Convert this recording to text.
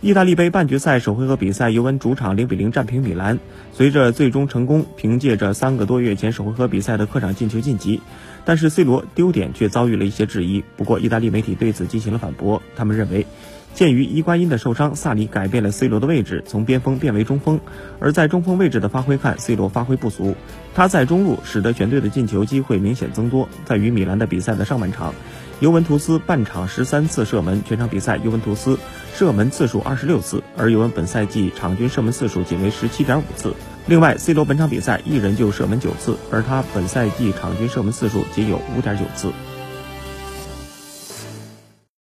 意大利杯半决赛首回合比赛，尤文主场零比零战平米兰。随着最终成功，凭借着三个多月前首回合比赛的客场进球晋级，但是 C 罗丢点却遭遇了一些质疑。不过，意大利媒体对此进行了反驳，他们认为。鉴于伊瓜因的受伤，萨里改变了 C 罗的位置，从边锋变为中锋。而在中锋位置的发挥看，C 罗发挥不俗。他在中路使得全队的进球机会明显增多。在与米兰的比赛的上半场，尤文图斯半场十三次射门，全场比赛尤文图斯射门次数二十六次，而尤文本赛季场均射门次数仅为十七点五次。另外，C 罗本场比赛一人就射门九次，而他本赛季场均射门次数仅有五点九次。